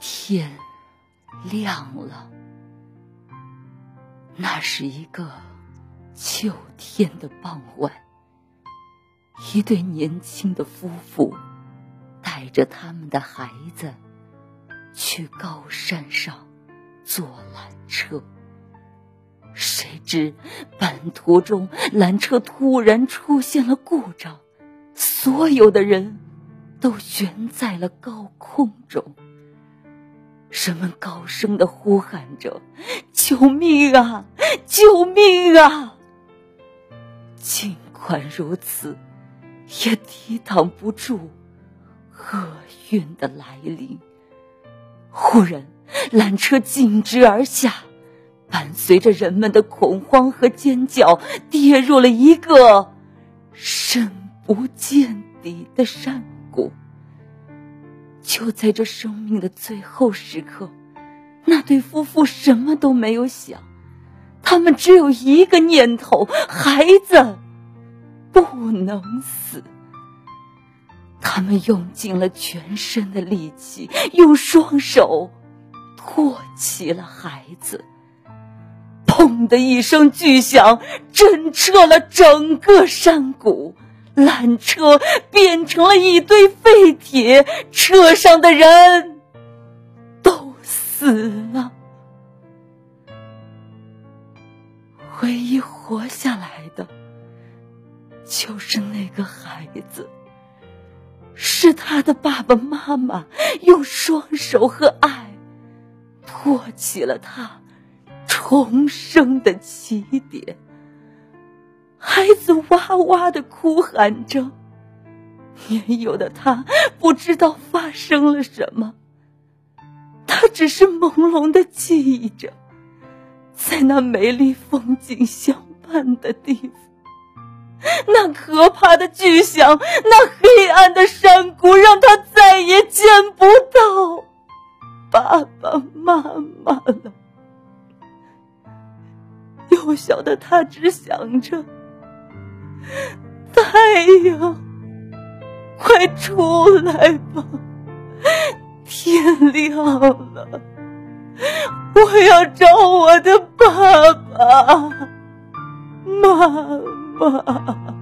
天亮了，那是一个秋天的傍晚。一对年轻的夫妇带着他们的孩子去高山上坐缆车，谁知半途中缆车突然出现了故障，所有的人都悬在了高空中。人们高声的呼喊着：“救命啊！救命啊！”尽管如此，也抵挡不住厄运的来临。忽然，缆车径直而下，伴随着人们的恐慌和尖叫，跌入了一个深不见底的山谷。就在这生命的最后时刻，那对夫妇什么都没有想，他们只有一个念头：孩子不能死。他们用尽了全身的力气，用双手托起了孩子。砰的一声巨响，震彻了整个山谷。缆车变成了一堆废铁，车上的人都死了。唯一活下来的，就是那个孩子，是他的爸爸妈妈用双手和爱托起了他重生的起点。孩子哇哇的哭喊着，年幼的他不知道发生了什么，他只是朦胧的记忆着，在那美丽风景相伴的地方，那可怕的巨响，那黑暗的山谷，让他再也见不到爸爸妈妈了。幼小的他只想着。太阳，快出来吧！天亮了，我要找我的爸爸妈妈。